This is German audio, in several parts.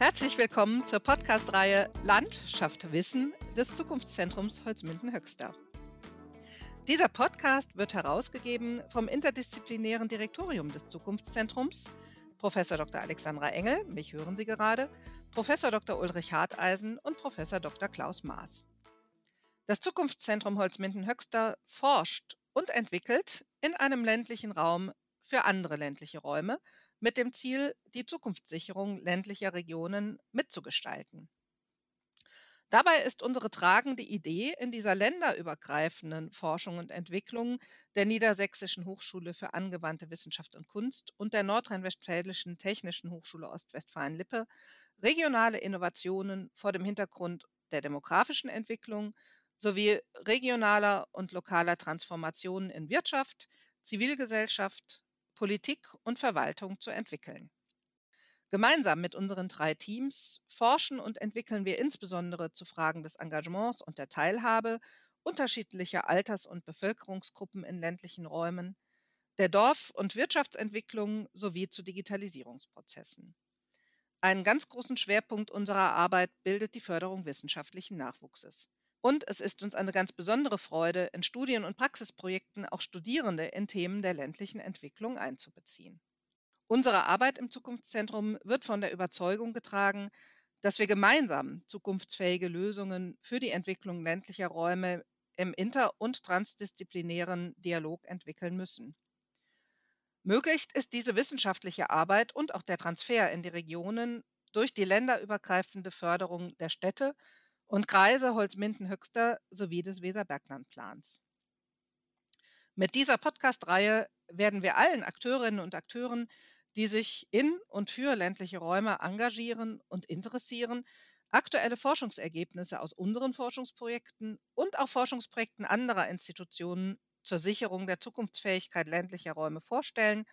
Herzlich willkommen zur Podcast-Reihe Landschaft Wissen des Zukunftszentrums Holzminden-Höxter. Dieser Podcast wird herausgegeben vom interdisziplinären Direktorium des Zukunftszentrums, Professor Dr. Alexandra Engel, mich hören Sie gerade, Professor Dr. Ulrich Harteisen und Professor Dr. Klaus Maas. Das Zukunftszentrum Holzminden-Höxter forscht und entwickelt in einem ländlichen Raum für andere ländliche Räume mit dem Ziel, die Zukunftssicherung ländlicher Regionen mitzugestalten. Dabei ist unsere tragende Idee in dieser länderübergreifenden Forschung und Entwicklung der Niedersächsischen Hochschule für angewandte Wissenschaft und Kunst und der Nordrhein-Westfälischen Technischen Hochschule Ostwestfalen-Lippe regionale Innovationen vor dem Hintergrund der demografischen Entwicklung sowie regionaler und lokaler Transformationen in Wirtschaft, Zivilgesellschaft, Politik und Verwaltung zu entwickeln. Gemeinsam mit unseren drei Teams forschen und entwickeln wir insbesondere zu Fragen des Engagements und der Teilhabe unterschiedlicher Alters- und Bevölkerungsgruppen in ländlichen Räumen, der Dorf- und Wirtschaftsentwicklung sowie zu Digitalisierungsprozessen. Einen ganz großen Schwerpunkt unserer Arbeit bildet die Förderung wissenschaftlichen Nachwuchses. Und es ist uns eine ganz besondere Freude, in Studien- und Praxisprojekten auch Studierende in Themen der ländlichen Entwicklung einzubeziehen. Unsere Arbeit im Zukunftszentrum wird von der Überzeugung getragen, dass wir gemeinsam zukunftsfähige Lösungen für die Entwicklung ländlicher Räume im inter- und transdisziplinären Dialog entwickeln müssen. Möglich ist diese wissenschaftliche Arbeit und auch der Transfer in die Regionen durch die länderübergreifende Förderung der Städte und Kreise Holzminden-Höxter sowie des Weserberglandplans. Mit dieser Podcast-Reihe werden wir allen Akteurinnen und Akteuren, die sich in und für ländliche Räume engagieren und interessieren, aktuelle Forschungsergebnisse aus unseren Forschungsprojekten und auch Forschungsprojekten anderer Institutionen zur Sicherung der Zukunftsfähigkeit ländlicher Räume vorstellen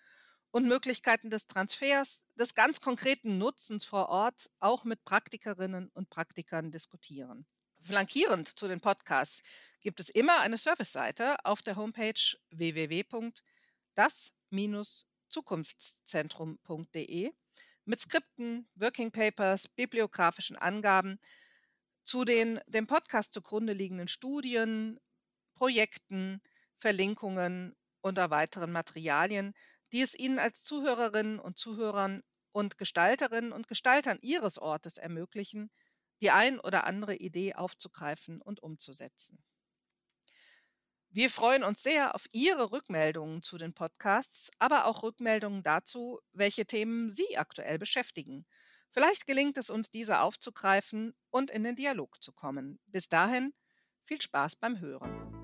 und Möglichkeiten des Transfers, des ganz konkreten Nutzens vor Ort auch mit Praktikerinnen und Praktikern diskutieren. Flankierend zu den Podcasts gibt es immer eine Serviceseite auf der Homepage www.das-zukunftszentrum.de mit Skripten, Working Papers, bibliografischen Angaben zu den dem Podcast zugrunde liegenden Studien, Projekten, Verlinkungen und weiteren Materialien, die es Ihnen als Zuhörerinnen und Zuhörern und Gestalterinnen und Gestaltern Ihres Ortes ermöglichen, die ein oder andere Idee aufzugreifen und umzusetzen. Wir freuen uns sehr auf Ihre Rückmeldungen zu den Podcasts, aber auch Rückmeldungen dazu, welche Themen Sie aktuell beschäftigen. Vielleicht gelingt es uns, diese aufzugreifen und in den Dialog zu kommen. Bis dahin viel Spaß beim Hören.